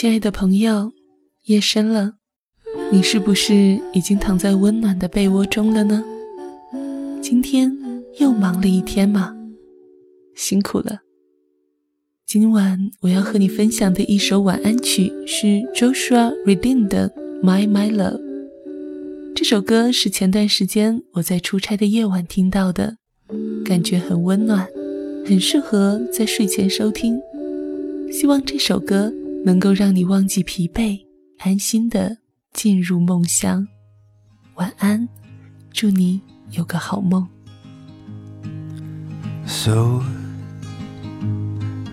亲爱的朋友，夜深了，你是不是已经躺在温暖的被窝中了呢？今天又忙了一天嘛，辛苦了。今晚我要和你分享的一首晚安曲是 Joshua Redin 的《My My Love》。这首歌是前段时间我在出差的夜晚听到的，感觉很温暖，很适合在睡前收听。希望这首歌能够让你忘记疲惫，安心的进入梦乡。晚安，祝你有个好梦。So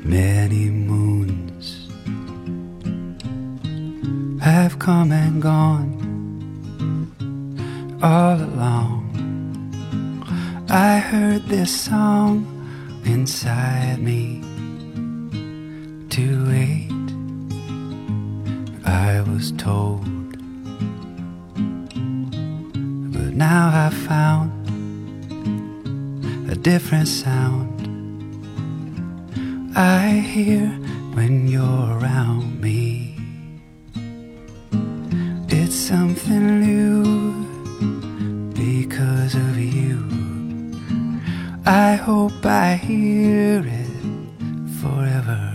many moons have come and gone all along. I heard this song inside me to wait. Was told, but now I found a different sound. I hear when you're around me. It's something new because of you. I hope I hear it forever.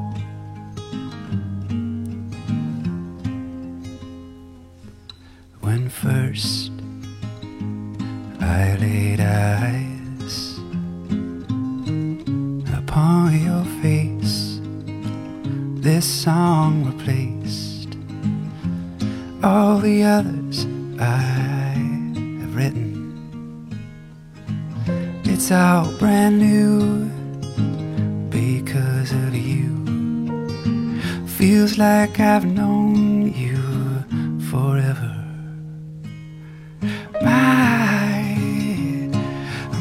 When first I laid eyes upon your face, this song replaced all the others I have written. It's all brand new because of you. Feels like I've known you forever.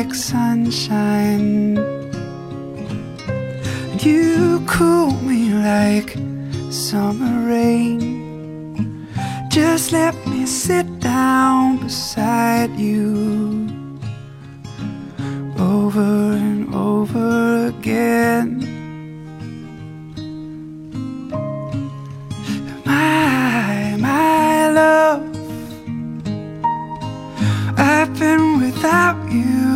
Like sunshine. You cool me like summer rain. Just let me sit down beside you over and over again.